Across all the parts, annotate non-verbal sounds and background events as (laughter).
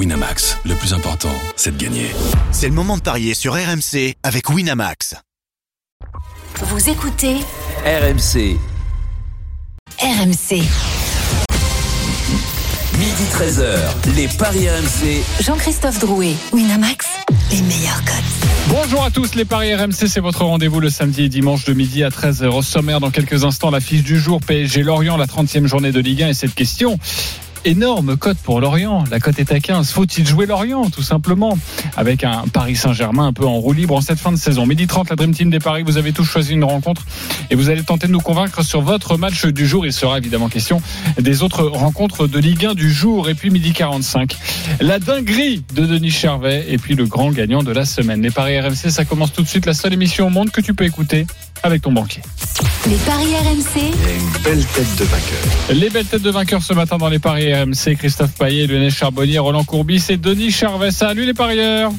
Winamax, le plus important, c'est de gagner. C'est le moment de parier sur RMC avec Winamax. Vous écoutez RMC, RMC. midi 13h, les Paris RMC. Jean-Christophe Drouet, Winamax, les meilleurs codes. Bonjour à tous, les Paris RMC, c'est votre rendez-vous le samedi et dimanche de midi à 13h. Au sommaire, dans quelques instants, la fiche du jour, PSG Lorient, la 30e journée de Ligue 1 et cette question. Énorme cote pour Lorient. La cote est à 15. Faut-il jouer Lorient, tout simplement? Avec un Paris Saint-Germain un peu en roue libre en cette fin de saison. Midi 30, la Dream Team des Paris. Vous avez tous choisi une rencontre et vous allez tenter de nous convaincre sur votre match du jour. Il sera évidemment question des autres rencontres de Ligue 1 du jour. Et puis midi 45, la dinguerie de Denis Charvet et puis le grand gagnant de la semaine. Les Paris RMC, ça commence tout de suite. La seule émission au monde que tu peux écouter avec ton banquier. Les paris RMC, Les belles têtes de vainqueurs ce matin dans les paris RMC, Christophe Payet, Lionel Charbonnier, Roland Courbis et Denis Charvet. Salut les parieurs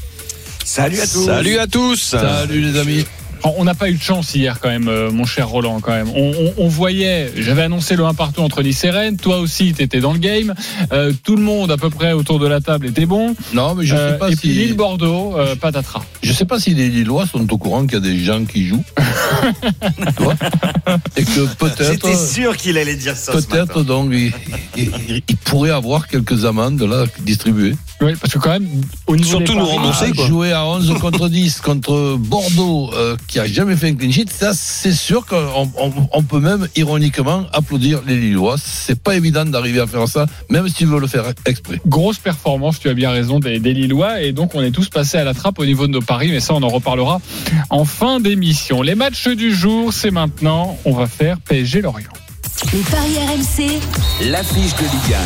Salut à tous. Salut à tous. Salut les amis. On n'a pas eu de chance hier quand même, euh, mon cher Roland quand même. On, on- on voyait, j'avais annoncé le 1 partout entre Nice et Rennes, toi aussi tu étais dans le game, Euh, tout le monde à peu près autour de la table était bon. Non, mais je Euh, sais pas et puis si Lille-Bordeaux, euh, patatras. je sais pas si les Lillois sont au courant qu'il y a des gens qui jouent. (laughs) Tu vois Et que peut-être J'étais sûr qu'il allait dire ça. peut-être donc il, il- il pourrait avoir quelques amendes là distribuées. Oui, parce que quand même, au niveau Surtout des nous paris, rembourser. Quoi. jouer à 11 (laughs) contre 10 contre Bordeaux euh, qui a jamais fait un clean sheet, ça c'est sûr qu'on on, on peut même ironiquement applaudir les Lillois. C'est pas évident d'arriver à faire ça, même si tu veux le faire exprès. Grosse performance, tu as bien raison, des, des Lillois. Et donc, on est tous passés à la trappe au niveau de nos paris. Mais ça, on en reparlera en fin d'émission. Les matchs du jour, c'est maintenant. On va faire PSG-Lorient. Les paris RMC, L'affiche de Ligue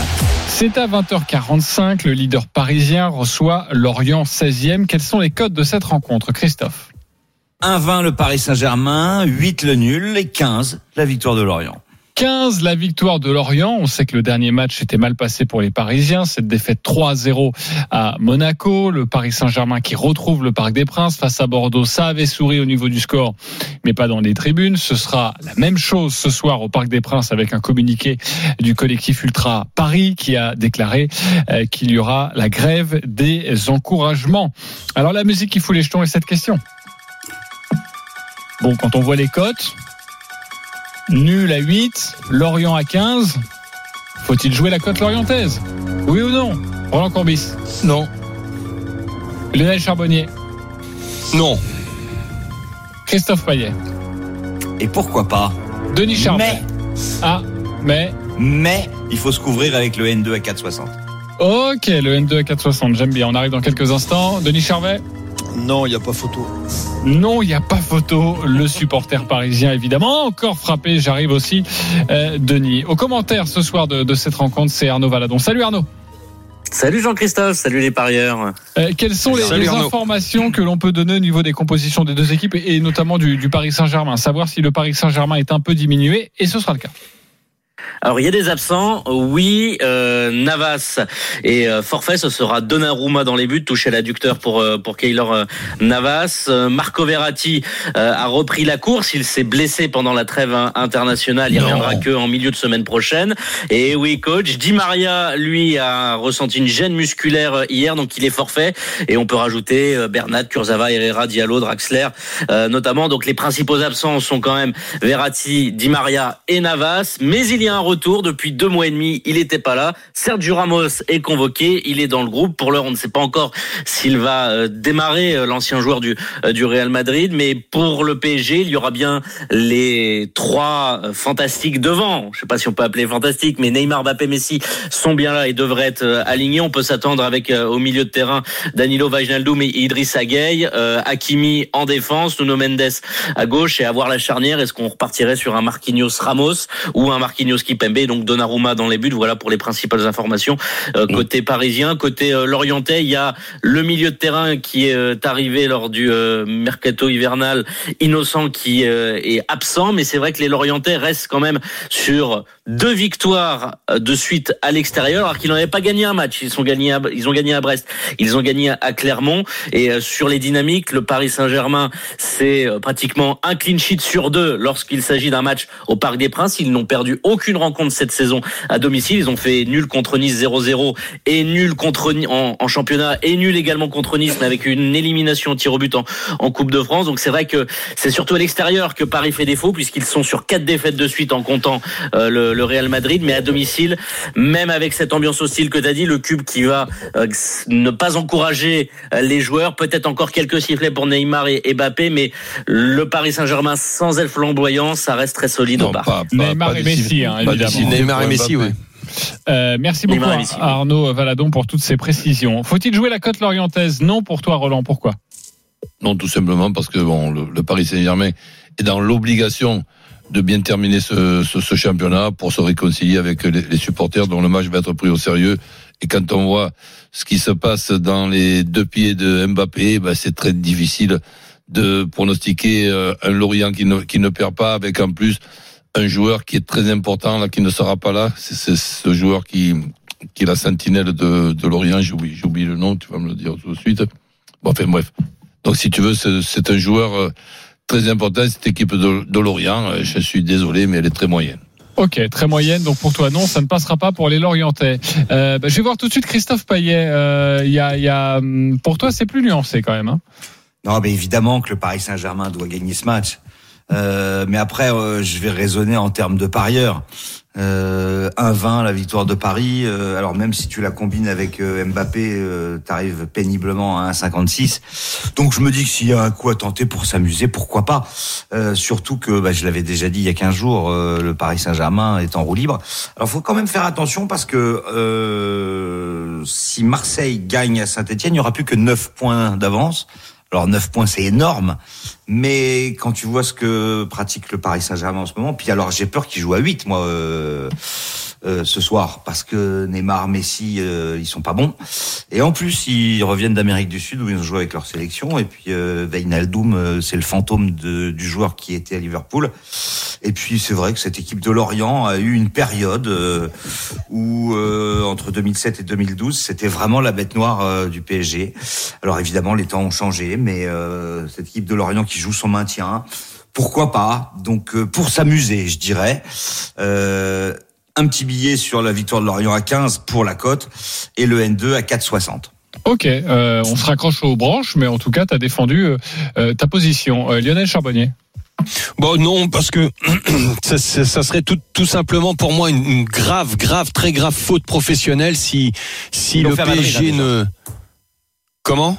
C'est à 20h45. Le leader parisien reçoit Lorient 16e. Quels sont les codes de cette rencontre, Christophe? 1-20 le Paris Saint-Germain, 8 le nul et 15 la victoire de Lorient. 15 la victoire de Lorient. On sait que le dernier match était mal passé pour les Parisiens. Cette défaite 3-0 à Monaco. Le Paris Saint-Germain qui retrouve le Parc des Princes face à Bordeaux. Ça avait souri au niveau du score, mais pas dans les tribunes. Ce sera la même chose ce soir au Parc des Princes avec un communiqué du collectif Ultra Paris qui a déclaré euh, qu'il y aura la grève des encouragements. Alors la musique qui fout les jetons est cette question. Bon, quand on voit les cotes, Nul à 8, Lorient à 15. Faut-il jouer la cote lorientaise? Oui ou non? Roland Courbis, Non. Lionel Charbonnier, Non. Christophe Payet, Et pourquoi pas? Denis Charvet. Mais, Ah, mais. mais, il faut se couvrir avec le N2 à 4,60. Ok, le N2 à 460, j'aime bien. On arrive dans quelques instants. Denis Charvet? Non, il n'y a pas photo. Non, il n'y a pas photo. Le supporter parisien, évidemment, encore frappé. J'arrive aussi, euh, Denis. Au commentaire ce soir de, de cette rencontre, c'est Arnaud Valadon. Salut Arnaud. Salut Jean-Christophe, salut les parieurs. Euh, quelles sont les, informations que l'on peut donner au niveau des compositions des deux équipes et, et notamment du, du Paris Saint-Germain? Savoir si le Paris Saint-Germain est un peu diminué, et ce sera le cas. Alors il y a des absents, oui, euh, Navas et euh, forfait, ce sera Donnarumma dans les buts, touché à l'adducteur pour euh, pour Keylor euh, Navas. Euh, Marco Verratti euh, a repris la course, il s'est blessé pendant la trêve internationale, il reviendra que en milieu de semaine prochaine. Et oui, coach, Di Maria lui a ressenti une gêne musculaire hier, donc il est forfait. Et on peut rajouter euh, Bernat, Kurzawa, Herrera, Diallo, Draxler, euh, notamment. Donc les principaux absents sont quand même Verratti, Di Maria et Navas. Mais il y a un retour depuis deux mois et demi. Il n'était pas là. Sergio Ramos est convoqué. Il est dans le groupe. Pour l'heure, on ne sait pas encore s'il va euh, démarrer euh, l'ancien joueur du euh, du Real Madrid. Mais pour le PSG, il y aura bien les trois fantastiques devant. Je sais pas si on peut appeler fantastique, mais Neymar, Mbappé, Messi sont bien là et devraient être alignés. On peut s'attendre avec au milieu de terrain Danilo Wijnaldum et Idriss Gueye, Hakimi en défense, Nuno Mendes à gauche et avoir la charnière. Est-ce qu'on repartirait sur un Marquinhos Ramos ou un Marquinhos Kipembe, donc Donnarumma dans les buts. Voilà pour les principales informations euh, côté parisien, côté euh, lorientais. Il y a le milieu de terrain qui est euh, arrivé lors du mercato hivernal, Innocent qui est absent, mais c'est vrai que les lorientais restent quand même sur deux victoires de suite à l'extérieur, alors qu'ils n'avaient pas gagné un match. Ils sont gagnés, à, ils ont gagné à Brest, ils ont gagné à Clermont. Et sur les dynamiques, le Paris Saint-Germain, c'est pratiquement un clean sheet sur deux lorsqu'il s'agit d'un match au Parc des Princes. Ils n'ont perdu aucune rencontre rencontres cette saison à domicile. Ils ont fait nul contre Nice 0-0 et nul contre en, en championnat et nul également contre Nice, mais avec une élimination au tir au but en, en Coupe de France. Donc c'est vrai que c'est surtout à l'extérieur que Paris fait défaut puisqu'ils sont sur quatre défaites de suite en comptant euh, le, le Real Madrid, mais à domicile, même avec cette ambiance hostile que tu as dit, le cube qui va euh, ne pas encourager euh, les joueurs, peut-être encore quelques sifflets pour Neymar et, et Mbappé, mais le Paris Saint-Germain sans elle flamboyant, ça reste très solide au Non, parc. pas- pas- Neymar pas et Messi, hein, pas évidemment. cibles Neymar et Messi, ouais. Euh, merci beaucoup à oui. Arnaud Valadon pour toutes ces précisions. Faut-il jouer la cote lorientaise? Non pour toi, Roland. Pourquoi? Non, tout simplement parce que bon, le, le Paris Saint-Germain est dans l'obligation de bien terminer ce, ce, ce championnat pour se réconcilier avec les, les supporters dont le match va être pris au sérieux. Et quand on voit ce qui se passe dans les deux pieds de Mbappé, ben, c'est très difficile de pronostiquer euh, un Lorient qui ne, qui ne perd pas, avec en plus un joueur qui est très important, là, qui ne sera pas là. C'est ce joueur qui, qui est la sentinelle de, de Lorient. J'oublie, j'oublie le nom, tu vas me le dire tout de suite. Bon, enfin, bref. Donc, si tu veux, c'est c'est un joueur euh, très important, cette équipe de, de Lorient. Euh, Je suis désolé, mais elle est très moyenne. Ok, très moyenne. Donc pour toi, non, ça ne passera pas pour les Lorientais. Euh, bah, je vais voir tout de suite Christophe Payet. Euh, Il y a, il y a, hum, pour toi, c'est plus nuancé quand même. Hein. Non, mais évidemment que le Paris Saint-Germain doit gagner ce match. Euh, mais après, euh, je vais raisonner en termes de parieurs. Euh, 1-20 la victoire de Paris. euh, alors même si tu la combines avec euh, Mbappé, euh, t'arrives péniblement à 1,56. Donc je me dis que s'il y a un coup à tenter pour s'amuser, pourquoi pas? Euh, surtout que, bah, je l'avais déjà dit il y a 15 jours, le Paris Saint-Germain est en roue libre. Alors faut quand même faire attention parce que si Marseille gagne à Saint-Etienne, il n'y aura plus que 9 points d'avance. Alors 9 points, c'est énorme, mais quand tu vois ce que pratique le Paris Saint-Germain en ce moment, puis alors j'ai peur qu'il joue à 8, moi, euh, euh, ce soir, parce que Neymar, Messi, euh, ils sont pas bons. Et en plus, ils reviennent d'Amérique du Sud où ils ont joué avec leur sélection, et puis euh, Wijnaldum, euh, c'est le fantôme de, du joueur qui était à Liverpool. Et puis c'est vrai que cette équipe de Lorient a eu une période euh, où entre 2007 et 2012, c'était vraiment la bête noire du PSG. Alors évidemment, les temps ont changé, mais cette équipe de Lorient qui joue son maintien, pourquoi pas? Donc euh, pour s'amuser, je dirais. Euh, un petit billet sur la victoire de Lorient à 15 pour la cote et le N2 à 4,60. Ok, euh, on se raccroche aux branches, mais en tout cas, tu as défendu euh, euh, ta position. Euh, Lionel Charbonnier. Bon non parce que (clears throat) ça, ça- ça serait tout, tout simplement pour moi une, une grave grave très grave faute professionnelle si si le Madrid, PSG ne comment?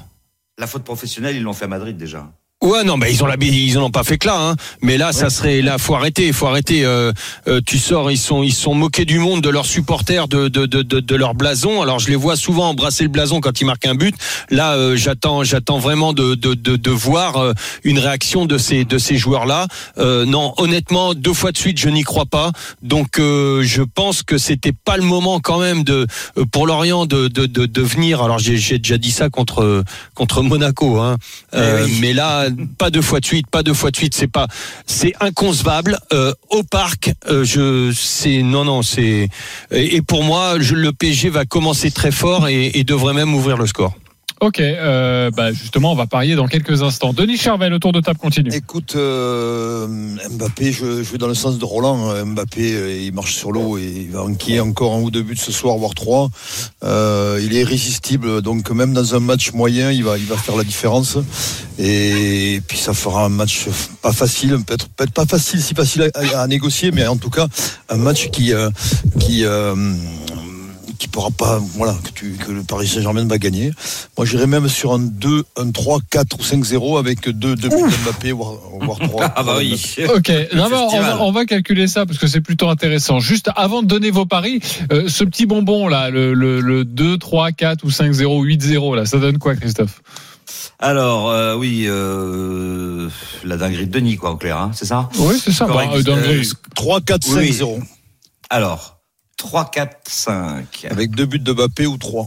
La faute professionnelle, ils l'ont fait à Madrid déjà. Ouais, non, mais ils ont la, ils en ont pas fait que là, hein. Mais là, ça serait, là, faut arrêter, faut arrêter. Euh, euh, tu sors, ils sont, ils sont moqués du monde, de leurs supporters, de, de, de, de, de leur blason. Alors, je les vois souvent embrasser le blason quand ils marquent un but. Là, euh, j'attends, j'attends vraiment de, de, de, de voir euh, une réaction de ces, de ces joueurs-là. Euh, non, honnêtement, deux fois de suite, je n'y crois pas. Donc, euh, je pense que c'était pas le moment quand même de, euh, pour Lorient de, de, de, venir. Alors, j'ai, déjà dit ça contre, contre Monaco, hein. Euh, Eh oui. mais là, pas deux fois de suite, pas deux fois de suite, c'est pas, c'est inconcevable. Euh, au parc, euh, je, c'est non, non, c'est et, pour moi, je, le PSG va commencer très fort et devrait même ouvrir le score. Ok, euh, bah justement, on va parier dans quelques instants. Denis Charvel, le tour de table continue. Écoute, euh, Mbappé, je, je vais dans le sens de Roland. Euh, Mbappé, euh, il marche sur l'eau et il va enquiller encore un ou deux buts ce soir, voire trois. Euh, il est irrésistible, donc même dans un match moyen, il va, il va faire la différence. Et puis ça fera un match pas facile, peut-être pas facile, si facile à, négocier, mais en tout cas un match qui, qui qui pourra pas, voilà, que, tu, que le Paris Saint-Germain va gagner. Moi, j'irais même sur un 2, un 3, 4 ou 5-0 avec deux, deux buts Mbappé, voire, voire 3. (laughs) Ah bah oui. (laughs) Ok, non, mais on, va, on va calculer ça parce que c'est plutôt intéressant. Juste avant de donner vos paris, euh, ce petit bonbon là, le, le, le 2, 3, 4 ou 5, 0, 8, 0, là, ça donne quoi, Christophe? Alors euh, oui, euh, la dinguerie de Denis quoi en clair, hein, c'est ça? Oui, c'est ça. Bah, euh, dinguerie. Euh, 3, 4, 5, Oui. 0. Alors 3, 4, 5. Avec deux buts de Mbappé ou 3.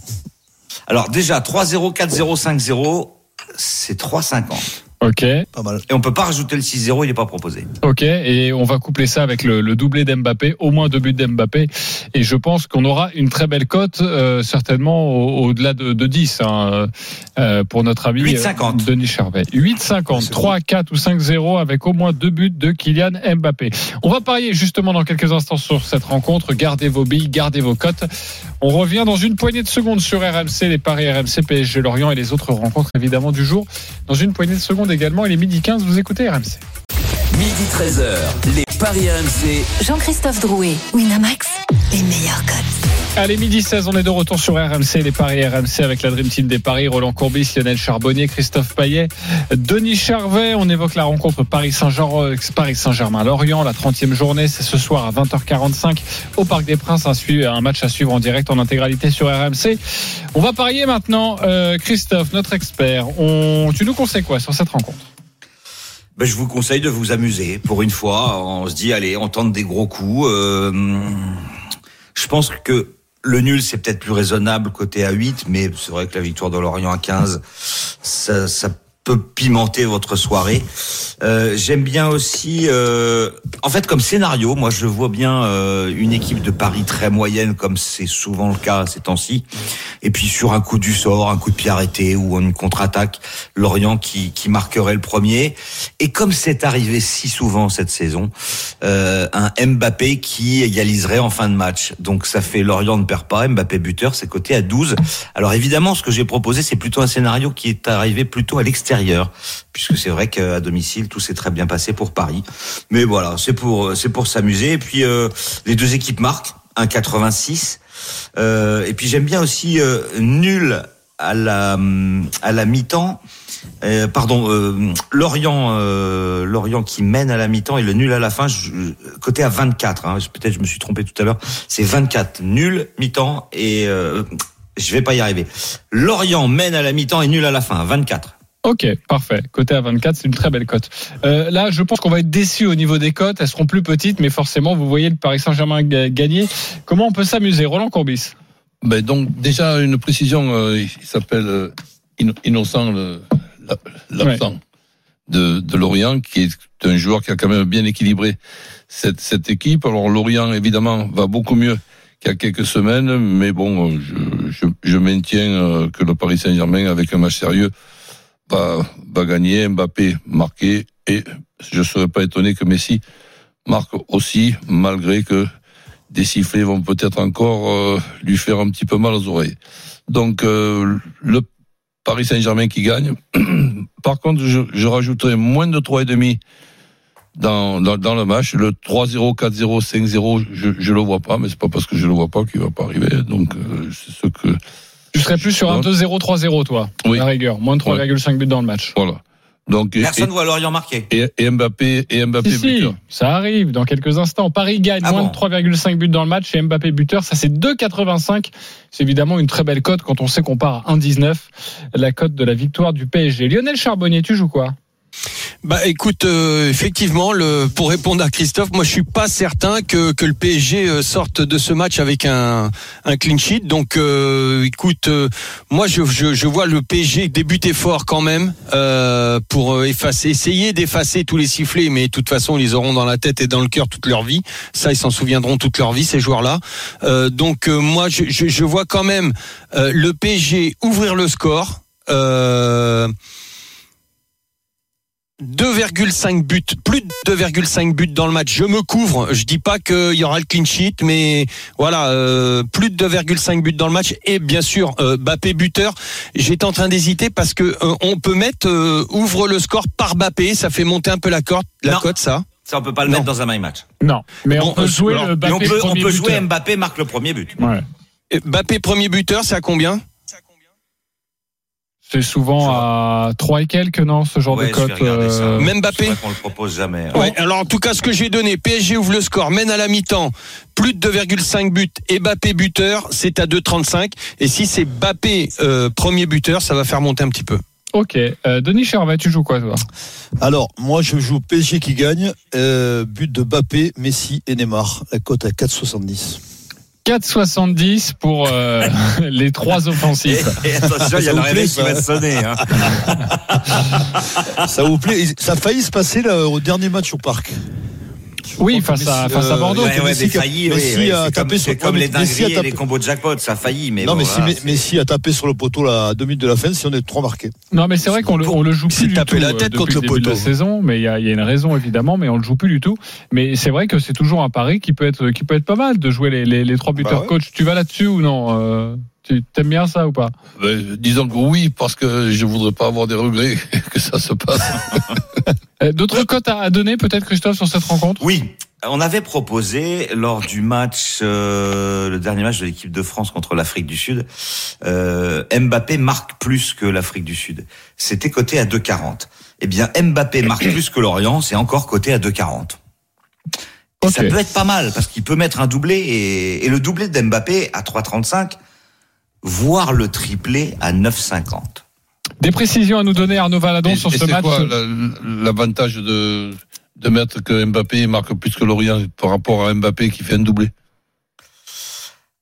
Alors déjà 3-0, 4-0, 5-0, c'est 3,50. Ok, Pas mal. Et on peut pas rajouter le 6-0, il n'est pas proposé. ok. Et on va coupler ça avec le, le doublé d'Mbappé, au moins deux buts d'Mbappé. Et je pense qu'on aura une très belle cote, euh, certainement au- au-delà de, de 10, hein, euh, pour notre ami 8,50. euh, Denis Charvet. 8,50, C'est 3, 4 ou 5-0 avec au moins deux buts de Kylian Mbappé. On va parier justement dans quelques instants sur cette rencontre. Gardez vos billes, gardez vos cotes. On revient dans une poignée de secondes sur RMC, les paris RMC, PSG Lorient et les autres rencontres évidemment du jour. Dans une poignée de secondes également, il est midi 15, vous écoutez RMC. Midi 13h, les Paris RMC. Jean-Christophe Drouet, Winamax, les meilleurs codes. Allez, midi 16, on est de retour sur RMC, les paris RMC avec la Dream Team des paris, Roland Courbis, Lionel Charbonnier, Christophe Payet, Denis Charvet. On évoque la rencontre Paris Saint-Germain, Paris Saint-Germain Lorient, la 30e journée, c'est ce soir à 20h45 au Parc des Princes, un, match à suivre en direct en intégralité sur RMC. On va parier maintenant, euh, Christophe, notre expert. Tu nous conseilles quoi sur cette rencontre? Ben, je vous conseille de vous amuser. Pour une fois, on se dit, allez, on tente des gros coups. Euh, je pense que le nul, c'est peut-être plus raisonnable côté à 8, mais c'est vrai que la victoire de Lorient à 15, ça, ça peut pimenter votre soirée. Euh, J'aime bien aussi, euh, en fait, comme scénario, moi je vois bien euh, une équipe de Paris très moyenne, comme c'est souvent le cas ces temps-ci. Et puis sur un coup du sort, un coup de pied arrêté ou une contre-attaque, Lorient qui, qui marquerait le premier. Et comme c'est arrivé si souvent cette saison, euh, un Mbappé qui égaliserait en fin de match. Donc ça fait Lorient ne perd pas, Mbappé buteur, c'est coté à 12. Alors évidemment, ce que j'ai proposé, c'est plutôt un scénario qui est arrivé plutôt à l'extérieur, puisque c'est vrai qu'à domicile, tout s'est très bien passé pour Paris. Mais voilà, c'est pour c'est pour s'amuser. Et puis euh, les deux équipes marquent 1,86. Euh, et puis j'aime bien aussi euh, nul à la à la mi-temps. Euh, pardon, euh, Lorient, euh, Lorient qui mène à la mi-temps et le nul à la fin, je, côté à 24. Hein, Peut-être je me suis trompé tout à l'heure. C'est 24 nul mi-temps et euh, je vais pas y arriver. Lorient mène à la mi-temps et nul à la fin, 24. Ok, parfait. Côté à 24, c'est une très belle cote. Euh, là, je pense qu'on va être déçu au niveau des cotes. Elles seront plus petites, mais forcément, vous voyez le Paris Saint-Germain ga- gagner. Comment on peut s'amuser Roland Courbis? Ben donc déjà une précision, euh, il s'appelle euh, Inno- Innocent l'absent de, de Lorient, qui est un joueur qui a quand même bien équilibré cette, cette équipe. Alors Lorient évidemment va beaucoup mieux qu'il y a quelques semaines, mais bon, je, je, je maintiens que le Paris Saint-Germain avec un match sérieux va, gagner, Mbappé marqué, et je serais pas étonné que Messi marque aussi, malgré que des sifflets vont peut-être encore euh, lui faire un petit peu mal aux oreilles. Donc euh, le Paris Saint-Germain qui gagne. (clears throat) Par contre, je, rajouterai moins de 3,5 dans, dans, dans le match. Le 3-0, 4-0, 5-0, je, je le vois pas, mais c'est pas parce que je le vois pas qu'il va pas arriver. Donc euh, c'est ce que Tu serais plus sur un 2-0, 3-0, toi, Oui. la rigueur. Moins de 3,5 buts dans le match. voilà. Donc Personne voit Lorient marquer. et, et Mbappé et Mbappé Si, si, buteur. ça arrive dans quelques instants. Paris gagne Ah moins bon de 3,5 buts dans le match et Mbappé buteur, ça c'est 2,85. C'est évidemment une très belle cote quand on sait qu'on part à 1,19. La cote de la victoire du PSG. Lionel Charbonnier, tu joues quoi? Bah écoute, euh, effectivement, le, pour répondre à Christophe, moi je suis pas certain que, que le PSG euh, sorte de ce match avec un, un clean sheet. Donc euh, écoute, euh, moi je, je, je vois le PSG débuter fort quand même euh, pour euh, effacer, essayer d'effacer tous les sifflets, mais de toute façon ils auront dans la tête et dans le cœur toute leur vie. Ça ils s'en souviendront toute leur vie ces joueurs-là. Donc moi je, je, je vois quand même le PSG ouvrir le score. Euh, 2,5 buts, plus de 2,5 buts dans le match. Je me couvre. Je dis pas qu'il y aura le clean sheet, mais voilà, euh, plus de 2,5 buts dans le match. Et bien sûr, euh, Bappé buteur. J'étais en train d'hésiter parce que euh, on peut mettre euh, ouvre le score par Bappé. Ça fait monter un peu la cote, la Non. cote, ça. Ça, on peut pas le Non. mettre dans un my match. Non, mais Bon, on peut jouer alors, le Mais Mbappé on peut, on premier peut jouer buteur. Mbappé marque le premier but. Ouais. Bappé premier buteur, c'est à combien? C'est souvent à 3 et quelques, non, ce genre Ouais, de cote. euh, Même Mbappé qu'on le propose jamais. Ouais, alors en tout cas, ce que j'ai donné, PSG ouvre le score, mène à la mi-temps, plus de 2,5 buts et Bappé buteur, c'est à 2,35. Et si c'est Bappé euh, premier buteur, ça va faire monter un petit peu. Ok. Euh, Denis Charvet, tu joues quoi, toi? Alors, moi, je joue PSG qui gagne. euh, but de Bappé, Messi et Neymar. La cote à 4,70. 4,70 pour euh, (laughs) les trois offensifs. et attention, il y a Ça le vous réveil plaît, qui ça va sonner. Hein. (laughs) Ça vous plaît Ça a failli se passer là, au dernier match au parc. Oui, face à, face à euh, Bordeaux. Ouais, ouais, Messi a- failli, Messi oui, a tapé comme, sur- comme les Messi a dingueries et tapé- les combos de jackpot, ça faillit. Mais non, bon, mais si voilà, Messi a tapé sur le poteau là, à deux minutes de la fin, si on est trois marqués. Non, mais c'est vrai qu'on le, on le joue plus du tapé tout la euh, tête depuis contre le le début de la poteau. saison, mais il y a, y a une raison évidemment, mais on le joue plus du tout. Mais c'est vrai que c'est toujours un pari qui peut être qui peut être pas mal de jouer les, les, les trois buteurs. ouais. Coach, tu vas là-dessus ou non euh, Tu t'aimes bien ça ou pas? Ben, disons que oui, parce que je voudrais pas avoir des regrets (laughs) que ça se passe. (laughs) Euh, D'autres cotes à, donner peut-être Christophe sur cette rencontre? Oui, on avait proposé lors du match, euh, le dernier match de l'équipe de France contre l'Afrique du Sud, euh, Mbappé marque plus que l'Afrique du Sud. C'était coté à 2,40. Eh bien, Mbappé marque plus que l'Orient, c'est encore coté à 2,40. Et Ok. Ça peut être pas mal parce qu'il peut mettre un doublé et, et le doublé d'Mbappé à 3,35, voire le triplé à 9,50. Des précisions à nous donner Arnaud Valadon Et- sur et ce c'est match quoi l'avantage de, de mettre que Mbappé marque plus que Lorient par rapport à Mbappé qui fait un doublé?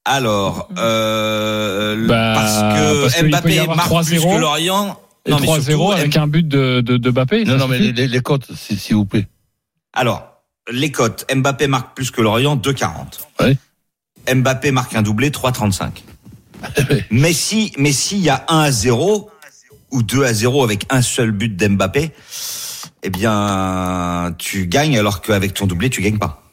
Alors, euh, Bah, parce que Mbappé marque plus 3-0. que l'Orient. Et Non, mais 3-0 surtout, avec un but de, de, de Mbappé. Non, non, mais les, les cotes, s'il s'il vous plaît. Alors, les cotes. Mbappé marque plus que Lorient, 2,40. Ouais. Mbappé marque un doublé, 3,35. (laughs) Messi, Messi, il y a 1 à 0 ou 2 à 0 avec un seul but d'Mbappé. Eh bien, tu gagnes alors qu'avec ton doublé, tu gagnes pas.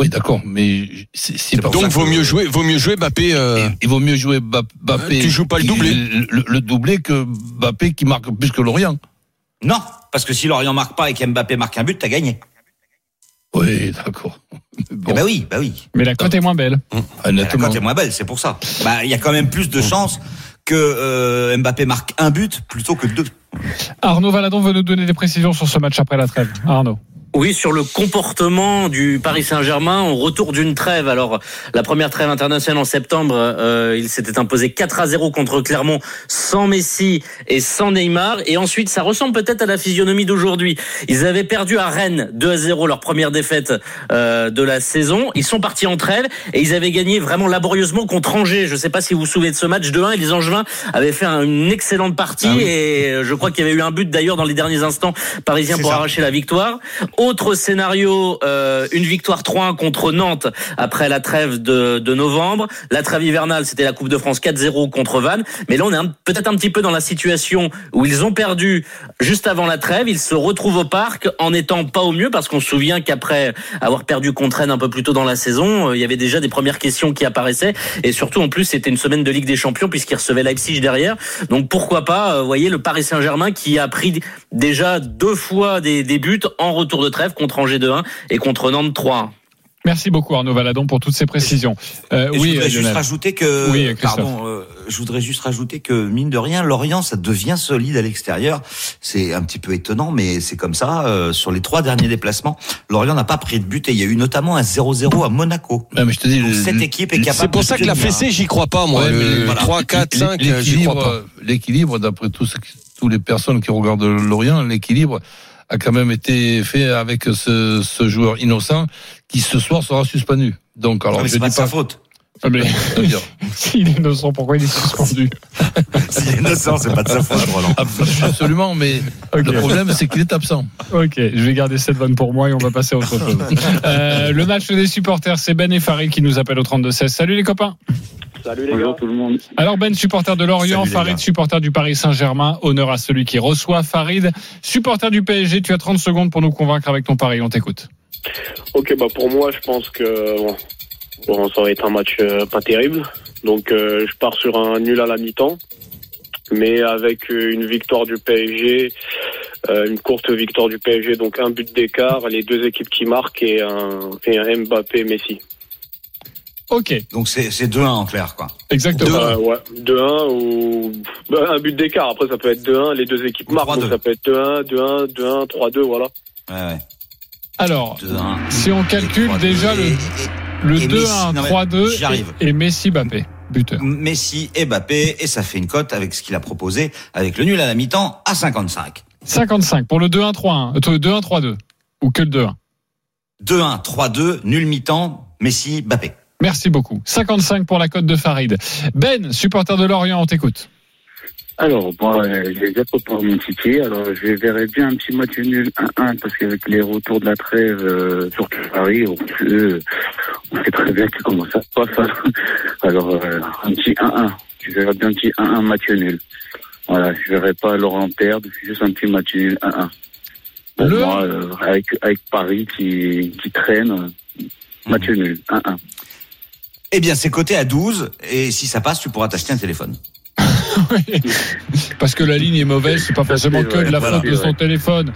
Oui, d'accord, mais c'est ça Donc vaut mieux jouer, vaut mieux jouer Mbappé. euh, Il vaut mieux jouer Mbappé. Tu joues pas le doublé. Le, le doublé que Mbappé qui marque plus que Lorient. Non, parce que si Lorient marque pas et qu'Mbappé marque un but, t'as gagné. Oui, d'accord. Bon, Eh ben oui, bah oui. Mais la cote est moins belle. La honnêtement. cote est moins belle, c'est pour ça. Bah, il y a quand même plus de chances que euh, Mbappé marque un but plutôt que deux. Arnaud Valadon veut nous donner des précisions sur ce match après la trêve. Arnaud. Oui, sur le comportement du Paris Saint-Germain au retour d'une trêve. Alors, la première trêve internationale en septembre, euh, il s'était imposé 4 à 0 contre Clermont sans Messi et sans Neymar. Et ensuite, ça ressemble peut-être à la physionomie d'aujourd'hui. Ils avaient perdu à Rennes 2 à 0 leur première défaite euh, de la saison. Ils sont partis en trêve et ils avaient gagné vraiment laborieusement contre Angers. Je ne sais pas si vous vous souvenez de ce match 2-1 et les Angevins avaient fait un- une excellente partie et euh, je crois qu'il y avait eu un but d'ailleurs dans les derniers instants parisiens pour ça. arracher la victoire. Autre scénario, euh, une victoire 3-1 contre Nantes après la trêve de, de novembre. La trêve hivernale, c'était la Coupe de France 4-0 contre Vannes. Mais là, on est peut-être un petit peu dans la situation où ils ont perdu juste avant la trêve. Ils se retrouvent au parc en n'étant pas au mieux parce qu'on se souvient qu'après avoir perdu contre Rennes un peu plus tôt dans la saison, euh, il y avait déjà des premières questions qui apparaissaient. Et surtout, en plus, c'était une semaine de Ligue des Champions puisqu'ils recevaient Leipzig derrière. Donc pourquoi pas, euh, vous voyez, le Paris Saint-Germain qui a pris déjà deux fois des, des buts en retour de trêve contre Angers 2-1 et contre Nantes 3-1. Merci beaucoup Arnaud Valadon pour toutes ces précisions. Euh, oui, je voudrais juste rajouter que, Oui, pardon, euh, je voudrais juste rajouter que mine de rien, Lorient, ça devient solide à l'extérieur. C'est un petit peu étonnant, mais c'est comme ça. euh, sur les trois derniers déplacements, Lorient n'a pas pris de but et il y a eu notamment un 0-0 à Monaco. Non, mais je te dis, Donc, le- cette équipe est capable. C'est pour de ça que la fessée, hein. j'y crois pas, moi. Ouais, le voilà. 3, 4, 5, L'é- j'y crois pas. l'équilibre, L'équilibre, d'après tous tous les personnes qui regardent Lorient, l'équilibre a quand même été fait avec ce, ce joueur innocent qui ce soir sera suspendu. Donc, alors, mais je c'est pas dis de sa pas. faute. Ah, mais (laughs) (laughs) S'il est innocent, pourquoi il est suspendu (laughs) S'il est innocent, c'est pas de sa faute, Roland. Absolument, mais le problème, c'est qu'il est absent. Ok, je vais garder cette vanne pour moi et on va passer à autre chose. Euh, le match des supporters, c'est Ben et Farid qui nous appellent au 32-16. Salut les copains. Salut les gars. tout le monde. Alors Ben, supporter de Lorient, Salut Farid, supporter du Paris Saint-Germain. Honneur à celui qui reçoit Farid. Supporter du PSG, tu as 30 secondes pour nous convaincre avec ton pari. On t'écoute. Ok, bah pour moi, je pense que bon, bon, ça va être un match euh, pas terrible. Donc, euh, je pars sur un nul à la mi-temps, mais avec euh, une victoire du PSG, euh, une courte victoire du PSG, donc un but d'écart, les deux équipes qui marquent et un, et un Mbappé-Messi. Ok, Donc c'est c'est 2-1 en clair, quoi. exactement. Euh, ouais, 2-1 ou bah, un but d'écart. Après, ça peut être 2-1, les deux équipes Ou marquent, 3-2. donc ça peut être 2-1, 2-1, 2-1, 3-2, voilà. Ouais, ouais. Alors, 2-1. si on calcule 3-2. déjà le, le et 2-1, Messi- non, mais 3-2 j'y arrive. et, et Messi Mbappé, buteur. Messi et Mbappé, et ça fait une cote avec ce qu'il a proposé, avec le nul à la mi-temps à 55. 55 pour le 2-1, 3-1. Euh, 2-1, 3-2. Ou que le 2-1. 2-1, 3-2, nul mi-temps, Messi, Mbappé. Merci beaucoup. 55 pour la cote de Farid. Ben, supporter de Lorient, on t'écoute. Alors, moi, euh, j'ai déjà préparé mon ticket. Alors, je verrais bien un petit match nul 1-1 parce qu'avec les retours de la trêve, euh, surtout Paris, on, euh, on sait très bien que comment ça se passe. hein. Alors, euh, un petit 1-1. Je verrais bien un petit 1-1 match nul. Voilà, je verrais pas Laurent perdre, juste un petit match nul 1-1. Pour Le- moi, avec, avec Paris qui, qui traîne, match nul 1-1. Eh bien, c'est coté à 12, et si ça passe, tu pourras t'acheter un téléphone. (laughs) Parce que la ligne est mauvaise, c'est pas forcément que de la voilà. faute de son téléphone.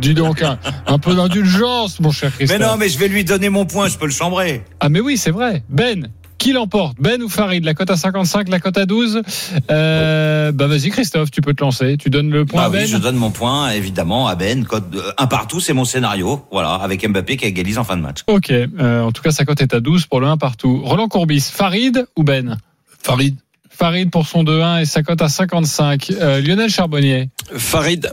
Dis donc, un, un peu d'indulgence, mon cher Mais Christophe. non, mais je vais lui donner mon point, je peux le chambrer. Ah mais oui, c'est vrai. Ben, qui l'emporte? Ben ou Farid La cote à 55, la cote à 12 euh, Bah vas-y Christophe, tu peux te lancer. Tu donnes le point Bah à Ben? oui, je donne mon point, évidemment, à Ben. Code de- un partout, c'est mon scénario. Voilà, avec Mbappé qui égalise en fin de match. Ok, euh, en tout cas sa cote est à 12 pour le 1 partout. Roland Courbis, Farid ou Ben? Farid. Farid pour son 2-1 et sa cote à 55. Euh, Lionel Charbonnier. Farid.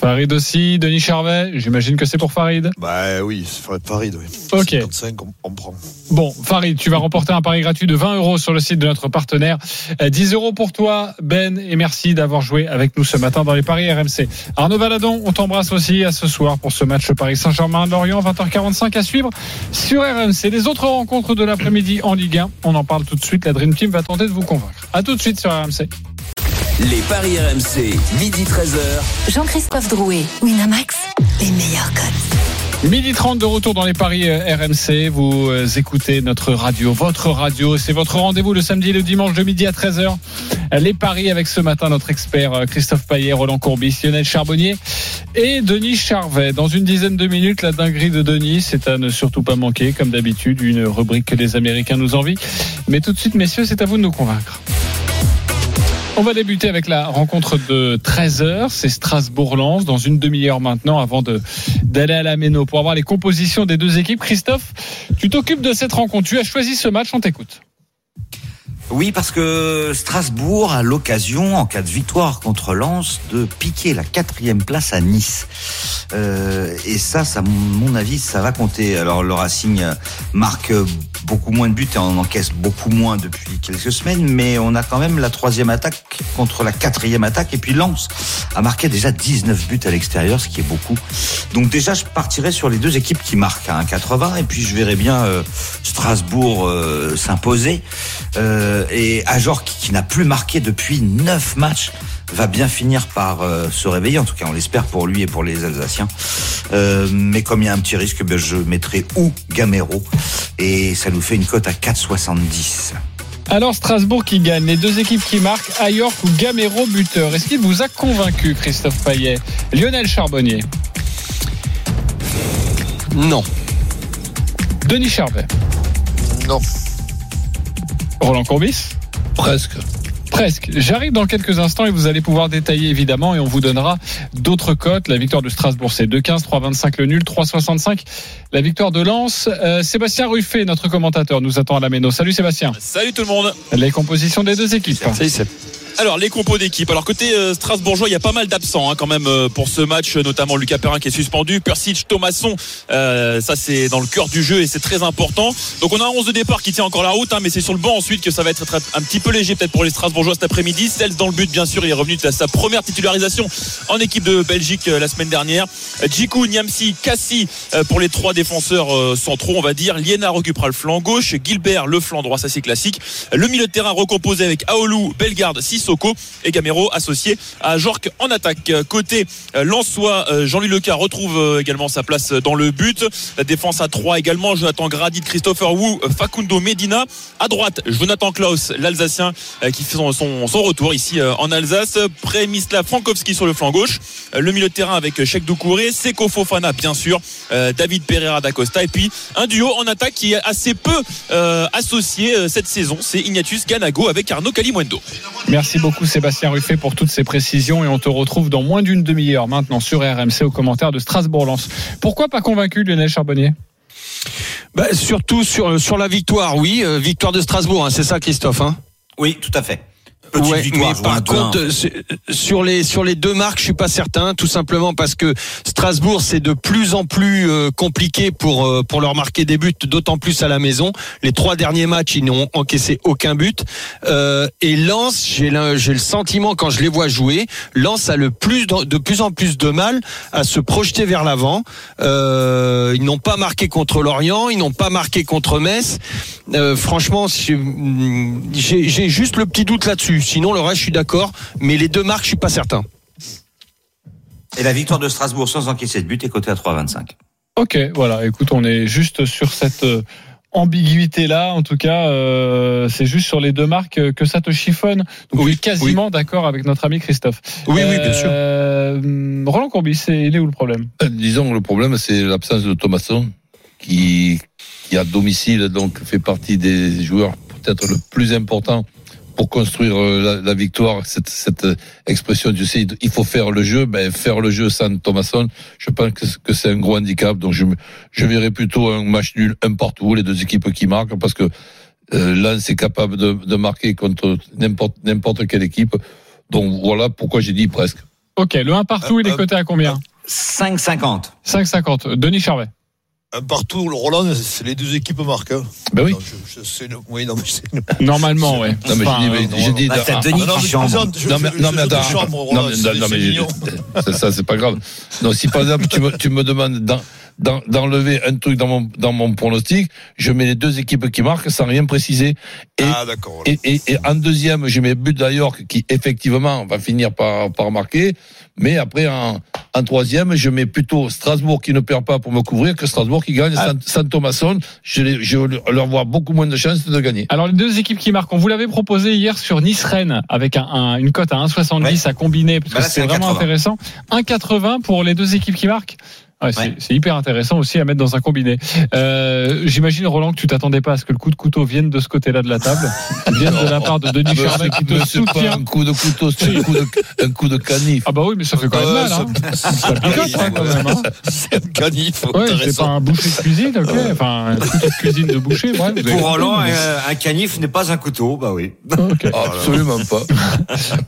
Farid aussi. Denis Charvet, j'imagine que c'est pour Farid. Bah oui, Farid- Farid, oui. Ok. 55, on, on prend. Bon, Farid, tu vas remporter un pari gratuit de 20 euros sur le site de notre partenaire. Euh, 10 euros pour toi, Ben, et merci d'avoir joué avec nous ce matin dans les paris RMC. Arnaud Valadon, on t'embrasse aussi à ce soir pour ce match Paris Saint-Germain-Lorient, 20h45 à suivre sur RMC. Les autres rencontres de l'après-midi en Ligue 1, on en parle tout de suite. La Dream Team va tenter de vous convaincre. À tout de suite sur RMC. Les paris RMC, midi 13h. Jean-Christophe Drouet, Winamax, les meilleurs codes. Midi 30 de retour dans les paris euh, RMC. Vous euh, écoutez notre radio, votre radio. C'est votre rendez-vous le samedi et le dimanche de midi à 13h. Les paris avec ce matin notre expert euh, Christophe Payet, Roland Courbis, Lionel Charbonnier et Denis Charvet. Dans une dizaine de minutes, la dinguerie de Denis, c'est à ne surtout pas manquer, comme d'habitude, une rubrique que les Américains nous envient. Mais tout de suite, messieurs, c'est à vous de nous convaincre. On va débuter avec la rencontre de 13h. C'est Strasbourg-Lens dans une demi-heure maintenant avant d'aller à la Méno pour avoir les compositions des deux équipes. Christophe, tu t'occupes de cette rencontre. Tu as choisi ce match. On t'écoute. Oui, parce que Strasbourg a l'occasion, en cas de victoire contre Lens, de piquer la quatrième place à Nice. Euh, et ça, ça, mon avis, ça va compter. Alors, le Racing marque beaucoup moins de buts et on encaisse beaucoup moins depuis quelques semaines, mais on a quand même la troisième attaque contre la quatrième attaque. Et puis Lens a marqué déjà 19 buts à l'extérieur, ce qui est beaucoup. Donc déjà, je partirai sur les deux équipes qui marquent à 1,80 et puis je verrai bien euh, Strasbourg euh, s'imposer. Et Ajor, qui, qui n'a plus marqué depuis 9 matchs, va bien finir par euh, se réveiller. En tout cas, on l'espère pour lui et pour les Alsaciens. Euh, mais comme il y a un petit risque, ben, je mettrai ou Gamero. Et ça nous fait une cote à 4,70. Alors Strasbourg qui gagne, les deux équipes qui marquent, Ayork ou Gamero buteur. Est-ce qu'il vous a convaincu, Christophe Payet Lionel Charbonnier? Non. Denis Charvet Non. Roland Courbis Presque. Presque. J'arrive dans quelques instants et vous allez pouvoir détailler évidemment et on vous donnera d'autres cotes. La victoire de Strasbourg, c'est 2,15, 3,25 le nul, 3,65 la victoire de Lens. Euh, Sébastien Ruffet, notre commentateur, nous attend à la Méno. Salut Sébastien. Salut tout le monde. Les compositions des deux équipes. Alors les compos d'équipe. Alors côté euh, Strasbourgeois, il y a pas mal d'absents hein, quand même euh, pour ce match, notamment Lucas Perrin qui est suspendu, Persic, Thomasson, euh, ça c'est dans le cœur du jeu et c'est très important. Donc on a un 11 de départ qui tient encore la route, hein, mais c'est sur le banc ensuite que ça va être un petit peu léger peut-être pour les Strasbourgeois cet après-midi. Celle dans le but bien sûr, il est revenu de sa première titularisation en équipe de Belgique euh, la semaine dernière. Euh, Djikou, Niamsi, Cassi euh, pour les trois défenseurs euh, centraux, on va dire. Liena récupérera le flanc gauche, Gilbert le flanc droit, ça c'est classique. Le milieu de terrain recomposé avec Aoulou, Bellegarde, Sissoko et Gamero associé à Jork en attaque. Côté euh, Lensois, euh, Jean-Louis Leca retrouve euh, également sa place dans le but. La défense à 3 également, Jonathan Gradit, Christopher Wu, Facundo Medina. À droite, Jonathan Klaus, l'Alsacien, qui fait son, retour ici en Alsace. Prémisla Frankowski sur le flanc gauche. Le milieu de terrain avec Cheikh Doucouré, Seko Fofana bien sûr, David Pereira d'Acosta et puis un duo en attaque qui est assez peu associé cette saison, c'est Ignatius Ganago avec Arnaud Calimuendo. Merci beaucoup Sébastien Ruffet pour toutes ces précisions et on te retrouve dans moins d'une demi-heure maintenant sur RMC au commentaire de Strasbourg-Lens. Pourquoi pas convaincu Lionel Charbonnier? Bah, surtout sur, sur la victoire, oui. euh, victoire de Strasbourg, hein, c'est ça Christophe hein? Oui, tout à fait. Petite Ouais, victoire, mais par 2-1. contre, euh, sur- les sur les deux marques, je suis pas certain, tout simplement parce que Strasbourg c'est de plus en plus euh, compliqué pour euh, pour leur marquer des buts, d'autant plus à la maison. Les trois derniers matchs, ils n'ont encaissé aucun but. Euh, et Lens, j'ai le, j'ai le sentiment quand je les vois jouer, Lens a le plus de, de plus en plus de mal à se projeter vers l'avant. Euh, ils n'ont pas marqué contre Lorient, ils n'ont pas marqué contre Metz. Euh, franchement, j'ai juste le petit doute là-dessus. Sinon, le reste, je suis d'accord. Mais les deux marques, je suis pas certain. Et la victoire de Strasbourg sans encaisser de but est cotée à 3,25. Ok, voilà. Écoute, on est juste sur cette euh, ambiguïté-là. En tout cas, euh, c'est juste sur les deux marques euh, que ça te chiffonne. Donc, Oui, je suis quasiment d'accord avec notre ami Christophe. Oui, oui, bien sûr. sûr. Roland Courbis, c'est- il est où le problème? Euh, Disons, le problème, c'est l'absence de Thomasson, qui, qui à domicile, donc, fait partie des joueurs peut-être le plus important pour construire euh, la, la victoire. Cette, cette euh, expression, tu sais, il faut faire le jeu. Ben, faire le jeu sans Thomasson, je pense que, que c'est un gros handicap. Donc, je, je verrais plutôt un match nul, un partout, les deux équipes qui marquent, parce que euh, Lens est capable de, de marquer contre n'importe n'importe quelle équipe. Donc, voilà pourquoi j'ai dit presque. Ok, le 1 partout, il est coté à combien 5,50. 5,50. Denis Charvet. Un partout, le Roland, c'est les deux équipes marquent. hein. Ben oui. Non, je, je oui, non, mais c'est une- Normalement, ouais. Non, mais Enfin, j'ai dit, mais j'ai dit, dans- t'as Denis non, qui chambre. non mais non mais attends, chambre, non non, je- ça, ça, c'est pas grave. Non si par exemple tu me tu me demandes d'en- d'enlever un truc dans mon dans mon pronostic, je mets les deux équipes qui marquent sans rien préciser et Ah, d'accord. voilà. et, et, et en deuxième, je mets but York qui effectivement va finir par, par marquer. Mais après, en, en troisième, je mets plutôt Strasbourg qui ne perd pas pour me couvrir que Strasbourg qui gagne sans, sans Thomasson. Je, les- je leur vois beaucoup moins de chances de gagner. Alors les deux équipes qui marquent, on vous l'avait proposé hier sur Nice-Rennes avec un, un- une cote à 1,70 à combiner parce Bah que là, c'est c'est vraiment 1,80. intéressant. 1,80 pour les deux équipes qui marquent. Ouais, c'est Ouais. c'est hyper intéressant aussi à mettre dans un combiné. Euh, J'imagine Roland que tu t'attendais pas à ce que le coup de couteau vienne de ce côté-là de la table, (laughs) vienne de la part de Denis Mais Charvet qui te soutient. un coup de couteau, c'est un coup de, un coup de canif. Ah bah oui, mais ça fait quand même Euh, mal. Hein. Ça picote hein, quand même. Hein. C'est un canif. Ouais, c'est pas un boucher de cuisine, ok. Enfin, un couteau de cuisine de boucher. avez Pour Roland, mais- euh, un canif n'est pas un couteau, bah oui. (laughs) Ok. Absolument pas. (laughs)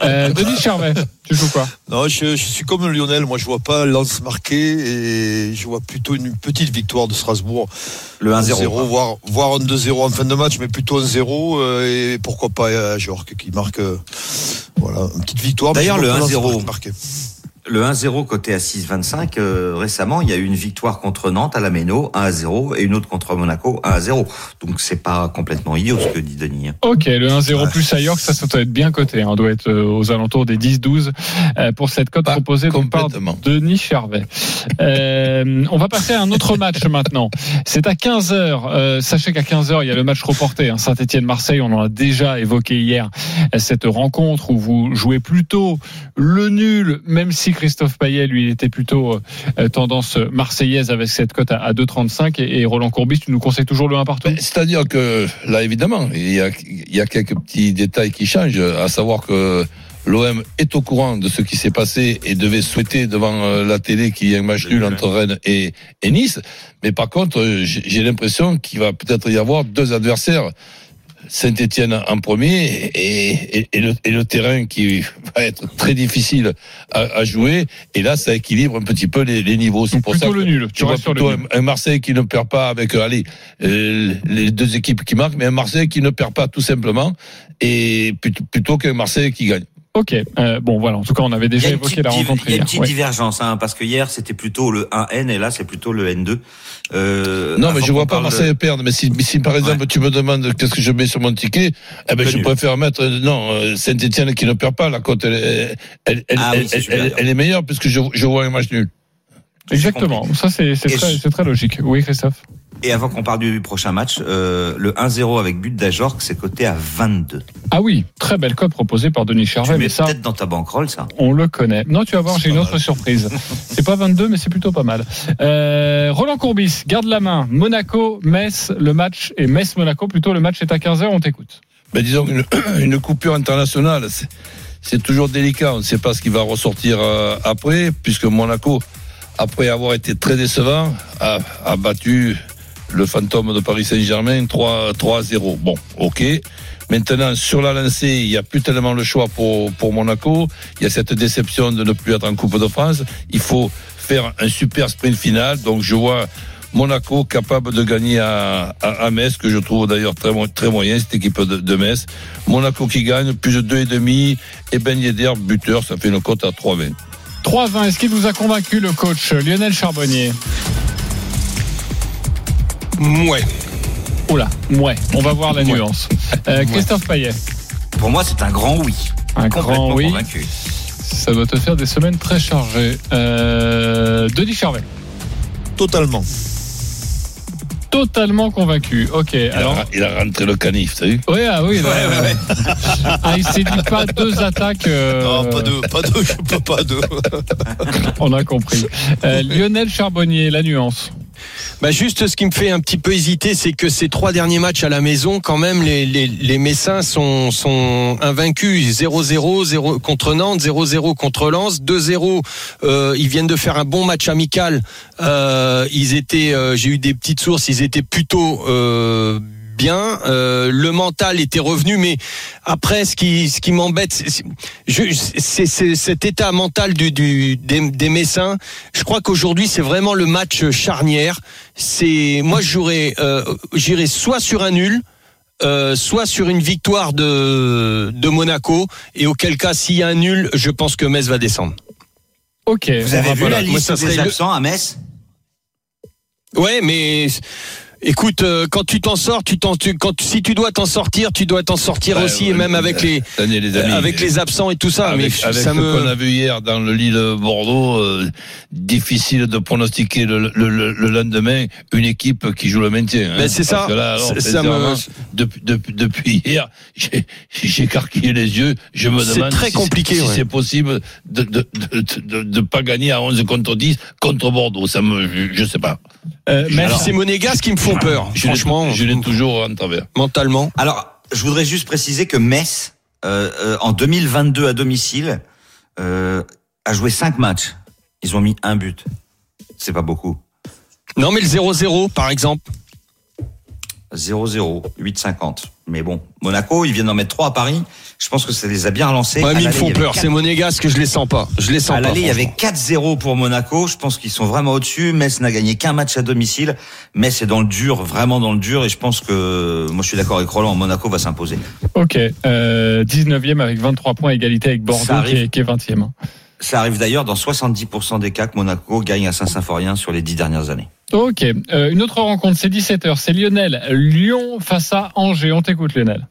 Euh, Denis Charvet, tu joues quoi? Non, je, je suis comme Lionel. Moi, je vois pas Lens marquer et je vois plutôt une petite victoire de Strasbourg. Le 1-0. 1-0, voire, voire un 2-0 en fin de match, mais plutôt un 0 euh, et pourquoi pas à Jork qui marque. euh, voilà, une petite victoire. D'ailleurs, le pas Lens 1-0. Le 1-0 côté à 6,25, euh, récemment, il y a eu une victoire contre Nantes à la Méno, 1-0, et une autre contre Monaco, 1-0. Donc c'est pas complètement idiot ce que dit Denis. hein. Ok, le 1-0 plus à York, ça, ça doit être bien coté. Hein, doit être euh, aux alentours des 10-12 euh, pour cette cote proposée donc par. Denis Charvet. Euh, on va passer à un autre match maintenant. C'est à 15h. Euh, sachez qu'à 15h, il y a le match reporté. Hein, Saint-Etienne-Marseille, on en a déjà évoqué hier cette rencontre où vous jouez plutôt le nul, même si Christophe Payet, lui, il était plutôt euh, tendance marseillaise avec cette cote à, à 2,35. Et, et Roland Courbis, tu nous conseilles toujours le 1 partout? Ben, C'est-à-dire que là, évidemment, il y, a, il y a quelques petits détails qui changent, à savoir que l'OM est au courant de ce qui s'est passé et devait souhaiter devant euh, la télé qu'il y ait un match nul entre Rennes et, et Nice. Mais par contre, euh, j'ai l'impression qu'il va peut-être y avoir deux adversaires. Saint-Etienne en premier et, et, et le, et le terrain qui va être très difficile à, à jouer. Et là, ça équilibre un petit peu les, les niveaux. C'est pour ça que le nul. Tu vois le plutôt nul. un, un Marseille qui ne perd pas avec, euh, allez, euh, les deux équipes qui marquent, mais un Marseille qui ne perd pas tout simplement, et plutôt, plutôt qu'un Marseille qui gagne. Ok, euh, bon voilà, en tout cas on avait déjà évoqué petite, la rencontre il y a une petite Ouais. divergence, hein, parce que hier c'était plutôt le 1N et là c'est plutôt le N2. Euh, non, mais je vois pas Marseille perdre. Mais si, mais si par exemple tu me demandes qu'est-ce que je mets sur mon ticket, eh ben je nul. préfère mettre euh, non euh, Saint-Etienne qui ne perd pas. La cote elle, est- elle, elle, Ah oui, elle- c'est elle- super. elle- elle est meilleure puisque je, je vois un match nul. Exactement, ça c'est très, je- très logique. Oui Christophe Et avant qu'on parle du prochain match, euh, le 1-0 avec but d'Ajorc, c'est coté à 22. Ah oui, très belle cote proposée par Denis Tu Charvet, mets mais ça peut-être dans ta banquerolle ça. on le connaît. Non, tu vas voir, j'ai une autre surprise. (laughs) C'est pas 22, mais c'est plutôt pas mal. Euh, Roland Courbis, garde la main. Monaco, Metz, le match, et Metz-Monaco, plutôt le match est à 15h, on t'écoute. Ben disons une, (coughs) une coupure internationale, c'est- c'est toujours délicat. On ne sait pas ce qui va ressortir euh, après, puisque Monaco, après avoir été très décevant, a, a battu le fantôme de Paris Saint-Germain 3 3 à 0. Bon, ok. Maintenant, sur la lancée, il n'y a plus tellement le choix pour, Monaco. Il y a cette déception de ne plus être en Coupe de France. Il faut faire un super sprint final. Donc, je vois Monaco capable de gagner à, à, Metz, que je trouve d'ailleurs très moyen, cette équipe de, de Metz. Monaco qui gagne, plus de 2,5. Et Ben Yedder, buteur, ça fait une cote à 3,20. 3-20, est-ce qu'il vous a convaincu le coach Lionel Charbonnier? Ouais. Oula, ouais, on va voir la nuance. (laughs) Euh, Christophe Payet, Pour moi, c'est un grand oui. un grand oui. convaincu. Ça doit te faire des semaines très chargées. Euh, Denis Charvet, Totalement. totalement convaincu. Ok, Il, alors. a, il a rentré le canif, t'as vu? Oui, ah oui. Ouais, là, ouais, ouais. Ah, il s'est dit pas deux attaques. euh, Non, pas deux, pas deux, je peux pas deux. (laughs) On a compris. Euh, Lionel Charbonnier, la nuance. Bah juste ce qui me fait un petit peu hésiter, c'est que ces trois derniers matchs à la maison, quand même, les, les, les Messins sont, sont invaincus. 0-0 0 contre Nantes, 0-0 contre Lens, 2-0. Euh, ils viennent de faire un bon match amical. Euh, ils étaient, euh, j'ai eu des petites sources, ils étaient plutôt euh, bien. Euh, le mental était revenu, mais après, ce qui, ce qui m'embête, c'est- cet état mental du, du, des, des Messins. Je crois qu'aujourd'hui, c'est vraiment le match charnière. C'est moi, j'aurais, euh, j'irais soit sur un nul. euh, soit sur une victoire de, de Monaco, et auquel cas, s'il y a un nul, je pense que Metz va descendre. Ok. Vous avez vu la moi, liste ça des le- absents à Metz? Ouais, mais écoute, euh, quand tu t'en sors, tu t'en, tu, quand si tu dois t'en sortir, tu dois t'en sortir Ouais, aussi, ouais, et même ouais, avec les, amis, avec les absents et tout ça. avec, mais avec ça ce me. qu'on a vu hier dans le Lille Bordeaux, euh, difficile de pronostiquer le, le, le, le lendemain une équipe qui joue le maintien. hein. Ben, c'est ça. que là, alors, Ça- me- depuis, depuis, depuis hier, j'ai j'ai écarquillé les yeux. Je me C'est demande très si, compliqué, si ouais. c'est possible de de, de, de, de pas gagner à 11 contre 10 contre Bordeaux. Ça me, je, je sais pas. Euh, Mais c'est Monégas qui me font peur. Je franchement, je l'ai toujours en travers. mentalement. Alors, je voudrais juste préciser que Metz, euh, euh, en 2022 à domicile, euh, a joué cinq matchs. Ils ont mis un but. C'est pas beaucoup. Non, mais le 0-0, par exemple. 0-0, 8-50. Mais bon, Monaco, ils viennent d'en mettre trois à Paris. Je pense que ça les a bien relancés. Ouais, mais ils me font peur. C'est Monégas que je les sens pas. Je les sens À pas. l'aller, il y avait franchement. 4-0 pour Monaco. Je pense qu'ils sont vraiment au-dessus. Metz n'a gagné qu'un match à domicile. Metz est dans le dur, vraiment dans le dur. Et je pense que, moi, je suis d'accord avec Roland. Monaco va s'imposer. ok. Euh, 19e avec 23 points, égalité avec Bordeaux qui est, qui est 20e. Ça arrive d'ailleurs dans 70% des cas que Monaco gagne à Saint-Symphorien sur les dix dernières années. Ok. Euh, une autre rencontre, c'est 17h. C'est Lionel. Lyon face à Angers. On t'écoute, Lionel.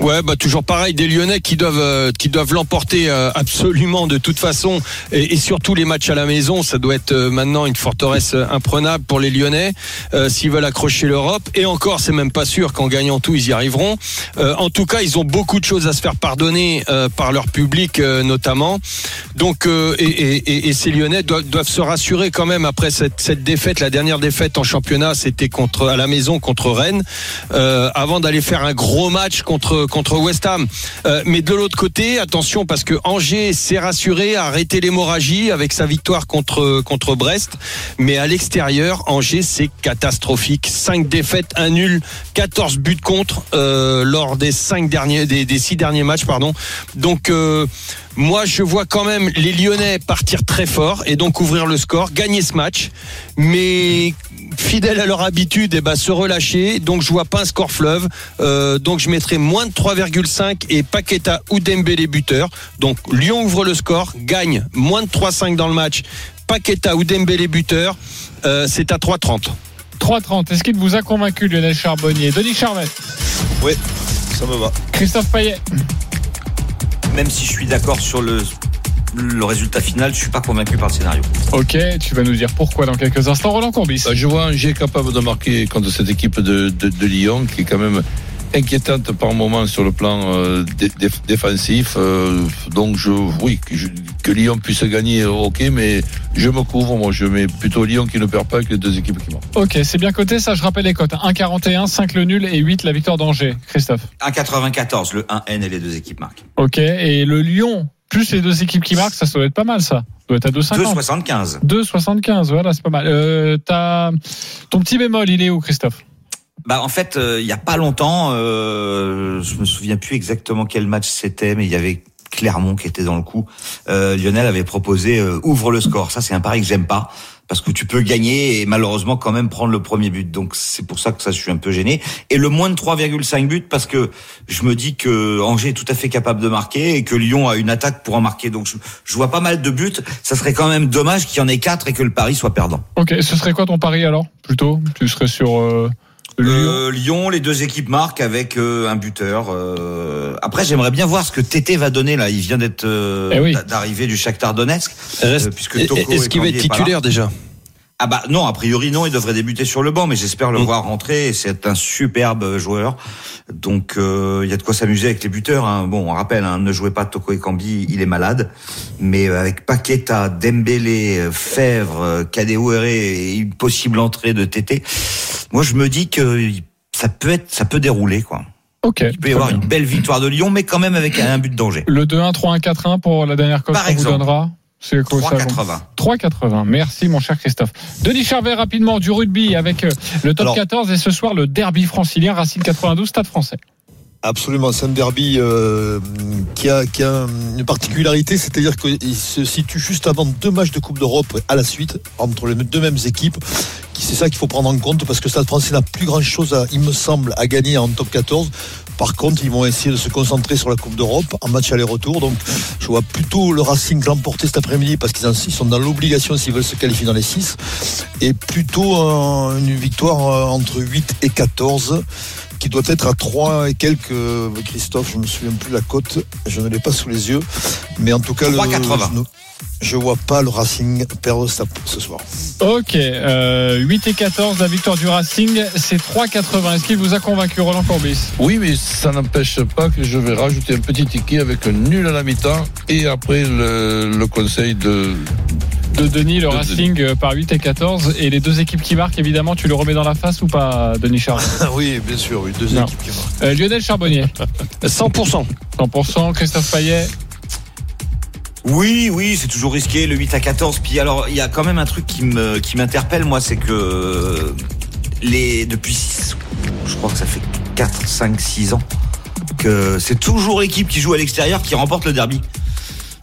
Ouais, bah toujours pareil, des Lyonnais qui doivent euh, qui doivent l'emporter euh, absolument de toute façon, et, et surtout les matchs à la maison, ça doit être euh, maintenant une forteresse euh, imprenable pour les Lyonnais euh, s'ils veulent accrocher l'Europe. Et encore, c'est même pas sûr qu'en gagnant tout ils y arriveront. Euh, en tout cas, ils ont beaucoup de choses à se faire pardonner par leur public notamment. Donc, et, et, et- ces Lyonnais doivent, doivent se rassurer quand même après cette, cette défaite, la dernière défaite en championnat, c'était contre à la maison contre Rennes, avant d'aller faire un gros match contre contre West Ham. Euh, mais de l'autre côté, attention parce que Angers s'est rassuré, a arrêté l'hémorragie avec sa victoire contre contre Brest. Mais à l'extérieur, Angers c'est catastrophique. 5 défaites, un nul, 14 buts contre euh, lors des cinq derniers des, des six derniers matchs, pardon. Donc euh, moi, je vois quand même les Lyonnais partir très fort et donc ouvrir le score, gagner ce match, mais fidèles à leur habitude, et ben se relâcher. Donc je vois pas un score fleuve. Euh, donc je mettrai moins de 3,5 et Paqueta ou Dembélé buteur. Donc Lyon ouvre le score, gagne moins de 3,5 dans le match. Paqueta ou Dembélé buteur, euh, c'est à 3,30. 3-30. Est-ce qu'il vous a convaincu, Lionel Charbonnier? Denis Charvet. Oui, ça me va. Christophe Payet. Même si je suis d'accord sur le, le résultat final, je suis pas convaincu par le scénario. Ok, tu vas nous dire pourquoi dans quelques instants. Roland Courbis. Bah, Je vois Angers capable de marquer contre cette équipe de, de, de Lyon qui est quand même inquiétante par moment sur le plan euh, dé- dé- défensif. euh, donc je, oui, que, je- que Lyon puisse gagner, ok, mais je me couvre. Moi, je mets plutôt Lyon qui ne perd pas que les deux équipes qui marquent. Ok, c'est bien coté, ça je rappelle les cotes. 1,41, 5 le nul et 8 la victoire d'Angers. Christophe. 1,94, le 1N et les deux équipes marquent. Ok, et le Lyon plus les deux équipes qui marquent, ça, ça doit être pas mal, ça. Ça doit être à 2,50. 2,75. 2,75, voilà, c'est pas mal. Euh, t'as... Ton petit bémol, il est où, Christophe? Bah en fait, euh, il y a pas longtemps, euh, je me souviens plus exactement quel match c'était, mais il y avait Clermont qui était dans le coup. Euh, Lionel avait proposé euh, ouvre le score. Ça c'est un pari que j'aime pas parce que tu peux gagner et malheureusement quand même prendre le premier but. Donc c'est pour ça que ça je suis un peu gêné. Et le moins de 3,5 buts parce que je me dis que Angers est tout à fait capable de marquer et que Lyon a une attaque pour en marquer. Donc je, je vois pas mal de buts. Ça serait quand même dommage qu'il y en ait quatre et que le pari soit perdant. Ok, ce serait quoi ton pari alors? Plutôt Tu serais sur euh, Lyon Euh, Lyon, les deux équipes marquent avec euh, un buteur. euh. Après, j'aimerais bien voir ce que Tété va donner là. Il vient d'être euh, Eh oui. d'arriver du Shakhtar Donetsk, Reste- puisque Toko Est-ce qu'il va être titulaire déjà? Ah bah non, a priori non, il devrait débuter sur le banc, mais j'espère le Mm. voir rentrer. et C'est un superbe joueur, donc euh, il y a de quoi s'amuser avec les buteurs. Hein. Bon, on rappelle, hein, ne jouez pas Toko Ekambi, il est malade, mais euh, avec Paqueta, Dembélé, Fèvre, Kadewere et une possible entrée de Tété, moi je me dis que ça peut être, ça peut dérouler quoi. Ok. Il peut y avoir une belle victoire de Lyon, mais quand même avec un but de danger. Le 2-1, 3-1, 4-1 pour la dernière cote qu'on vous donnera C'est quoi ça 3,80. 3,80. Merci mon cher Christophe. Denis Charvet rapidement du rugby avec euh, le top Alors- 14 et ce soir le derby francilien Racine 92 Stade français. Absolument, c'est un derby euh, qui, a, qui a une particularité, c'est-à-dire qu'il se situe juste avant deux matchs de Coupe d'Europe à la suite entre les deux mêmes équipes. Qui- C'est ça qu'il faut prendre en compte parce que Stade français n'a plus grand-chose, il me semble, à gagner en top 14. Par contre, ils vont essayer de se concentrer sur la Coupe d'Europe en match aller-retour. Donc, je vois plutôt le Racing l'emporter cet après-midi parce qu'ils sont dans l'obligation s'ils veulent se qualifier dans les 6. Et plutôt euh, une victoire euh, entre 8 et 14 qui doit être à 3 et quelques, euh, Christophe, je me souviens plus la cote, je ne l'ai pas sous les yeux, mais en tout cas, le, 3,80. je, ne- je vois pas le Racing perdre ça ce soir. Ok, euh, 8 et 14, la victoire du Racing, c'est 3,80. Est-ce qu'il vous a convaincu Roland Courbis? Oui, mais ça n'empêche pas que je vais rajouter un petit ticket avec un nul à la mi-temps et après le, le conseil de. de Denis, le De Racing euh, par 8 et 14 et les deux équipes qui marquent évidemment, tu le remets dans la face ou pas Denis Charvet (laughs) oui, bien sûr, oui, deux Non. équipes qui marquent. Euh, Lionel Charbonnier (laughs) 100%. 100%, Christophe Payet Oui, oui, c'est toujours risqué, le 8 à 14. Puis alors, il y a quand même un truc qui me qui m'interpelle, moi, c'est que euh, les depuis, six- je crois que ça fait 4, 5, 6 ans que c'est toujours l'équipe qui joue à l'extérieur qui remporte le derby.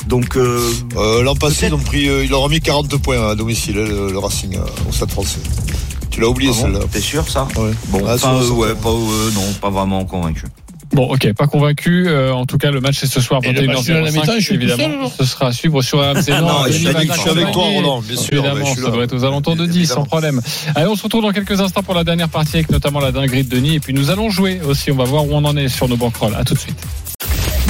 Donc, euh, Euh, L'an passé, ils ont pris, euh, ils leur ont mis 40 points à domicile, hein, le, le Racing au Stade français. Tu l'as oublié ah bon, celle-là t'es sûr ça? Ouais. Bon, Ah, ouais, pas, non, pas vraiment convaincu. Bon, ok, pas convaincu. Euh, en tout cas, le match est ce soir Et le match de la 21h05. mi-temps, je suis tout évidemment, seul, alors ce sera à suivre sur RMC. (laughs) Non, Non, je suis avec- je suis avec toi. Roland, bien sûr, Évidemment, ça doit être aux alentours de 10, Évidemment. sans problème. Allez, on se retrouve dans quelques instants pour la dernière partie avec notamment la dinguerie de Denis. Et puis nous allons jouer aussi. On va voir où on en est sur nos banquerolles. À tout de suite.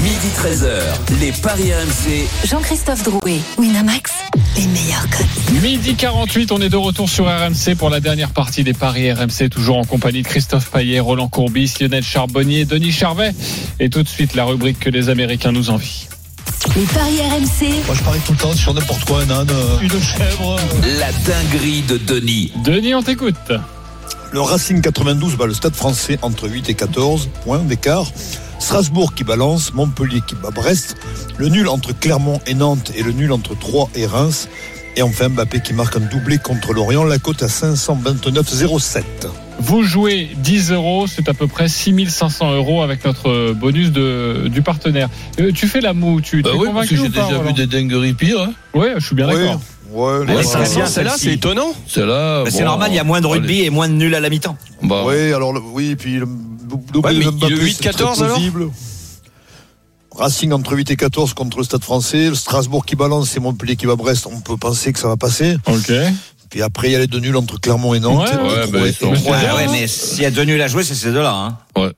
Midi 13h, les Paris RMC. Jean-Christophe Drouet, Winamax, les meilleurs codes. Midi 48, on est de retour sur RMC pour la dernière partie des Paris RMC, toujours en compagnie de Christophe Payet, Roland Courbis, Lionel Charbonnier, Denis Charvet. Et tout de suite, la rubrique que les Américains nous envient. Les paris RMC, Moi, je parie tout le temps sur n'importe quoi, un âne, euh, une chèvre. La dinguerie de Denis. Denis, on t'écoute. Le Racing 92 bat le Stade français entre 8 et 14 points d'écart. Strasbourg qui balance, Montpellier qui bat Brest. Le nul entre Clermont et Nantes et le nul entre Troyes et Reims. Et enfin Mbappé qui marque un doublé contre Lorient. La cote à 529,07. Vous jouez 10 euros, c'est à peu près 6500 euros avec notre bonus de, du partenaire. Euh, tu fais la moue, tu Bah es oui, parce que convaincu j'ai déjà vu des dingueries pires. Hein. Ouais, je suis bien d'accord. Ouais, Ouais, non, c'est bah, bien, Celle-là, c'est étonnant. C'est là. Bah, c'est bon, normal, il y a moins de rugby allez. et moins de nuls à la mi-temps. Bah, Oui, alors oui, et puis Ouais, mais de Mbappé, le 8-14 c'est très alors. Racing entre 8 et 14 contre le Stade français. Le Strasbourg qui balance et Montpellier qui bat Brest. On peut penser que ça va passer. Ok. Puis après, il y a les deux nuls entre Clermont et Nantes. Ouais, ouais, bah, Ouais, ouais, hein. mais s'il y a deux nuls à jouer, c'est ces deux-là. Hein.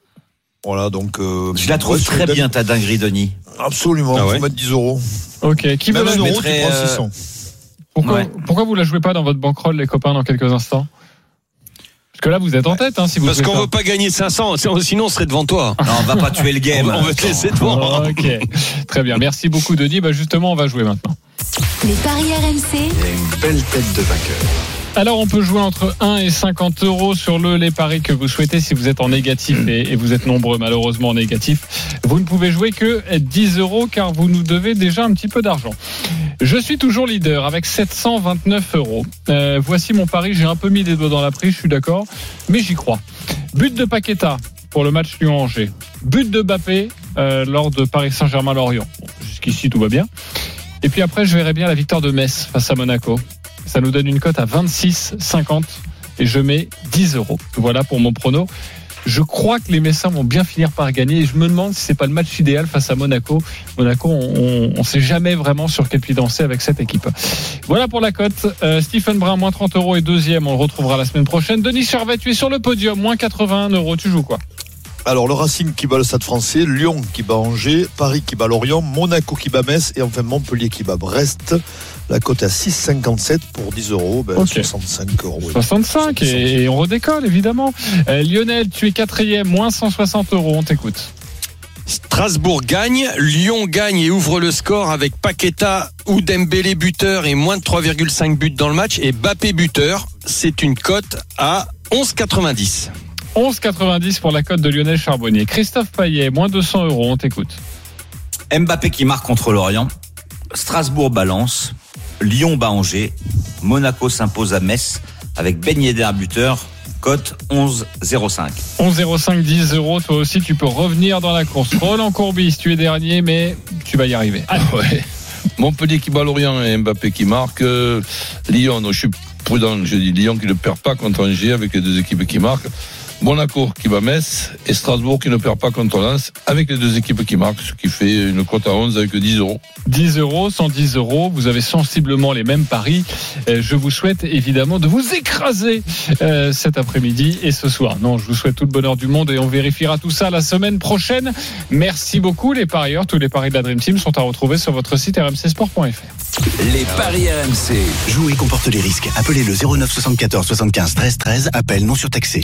Voilà, donc. euh, Je la trouve ouais, très bien, ta dinguerie, Denis. Absolument, Ah il ouais faut mettre 10 euros. Ok. Qui veut Même la un je euro, mettrais, tu prends euh, 600. pourquoi, Ouais. pourquoi vous la jouez pas dans votre bankroll, les copains, dans quelques instants? Parce que là, vous êtes en tête, hein, si vous Parce qu'on veut pas gagner 500, sinon on serait devant toi. Non, on va pas tuer le game. On va te laisser devant. Ok, très bien. Merci beaucoup, Denis. Bah, justement, on va jouer maintenant. les paris RMC, Il a une belle tête de vainqueur. Alors on peut jouer entre 1 et 50 euros sur le les paris que vous souhaitez si vous êtes en négatif et, et vous êtes nombreux malheureusement en négatif. Vous ne pouvez jouer que 10 euros car vous nous devez déjà un petit peu d'argent. Je suis toujours leader avec 729 euros. Euh, voici mon pari, j'ai un peu mis les doigts dans la prise, je suis d'accord, mais j'y crois. But de Paqueta pour le match Lyon-Angers. But de Bappé euh, lors de Paris Saint-Germain-Lorient. Bon, Jusqu'ici tout va bien. Et puis après, je verrai bien la victoire de Metz face à Monaco. Ça nous donne une cote à 26,50 et je mets 10 euros. Voilà pour mon prono. Je crois que les Messins vont bien finir par gagner et je me demande si c'est pas le match idéal face à Monaco. Monaco, on ne sait jamais vraiment sur quel pied danser avec cette équipe. Voilà pour la cote. Euh, Stephen Brun, moins 30 euros et deuxième. On le retrouvera la semaine prochaine. Denis Charvet, tu es sur le podium, moins 81 euros. Tu joues quoi? Alors, le Racing qui bat le Stade français, Lyon qui bat Angers, Paris qui bat Lorient, Monaco qui bat Metz et enfin Montpellier qui bat Brest. La cote à 6,57 pour 10 euros, ben, Ok. 65 euros. 65 et, et on redécolle évidemment. Euh, Lionel, tu es quatrième, moins 160 euros. On t'écoute. Strasbourg gagne, Lyon gagne et ouvre le score avec Paqueta ou Dembélé buteur et moins de 3,5 buts dans le match et Bappé buteur. C'est une cote à 11,90. 11,90 pour la cote de Lionel Charbonnier. Christophe Payet, moins 200 euros. On t'écoute. Mbappé qui marque contre Lorient, Strasbourg balance, Lyon bat Angers, Monaco s'impose à Metz avec Ben Yedder buteur, cote 11,05. 11,05, 10 euros. Toi aussi, tu peux revenir dans la course. Roland Courbis, tu es dernier, mais tu vas y arriver. Allez. Ouais. Montpellier qui bat Lorient et Mbappé qui marque. Euh, Lyon, je suis prudent, je dis Lyon qui ne perd pas contre Angers avec les deux équipes qui marquent. Monaco qui bat Metz et Strasbourg qui ne perd pas contre Lens avec les deux équipes qui marquent, ce qui fait une cote à 11 avec 10 euros. 10 euros, 110 euros. Vous avez sensiblement les mêmes paris. Euh, Je vous souhaite évidemment de vous écraser euh, cet après-midi et ce soir. Non, je vous souhaite tout le bonheur du monde et on vérifiera tout ça la semaine prochaine. Merci beaucoup les parieurs. Tous les paris de la Dream Team sont à retrouver sur votre site rmcsport.fr. Les paris RMC. Jouer comporte les risques. Appelez le 09 74 75 13 13. Appel non surtaxé.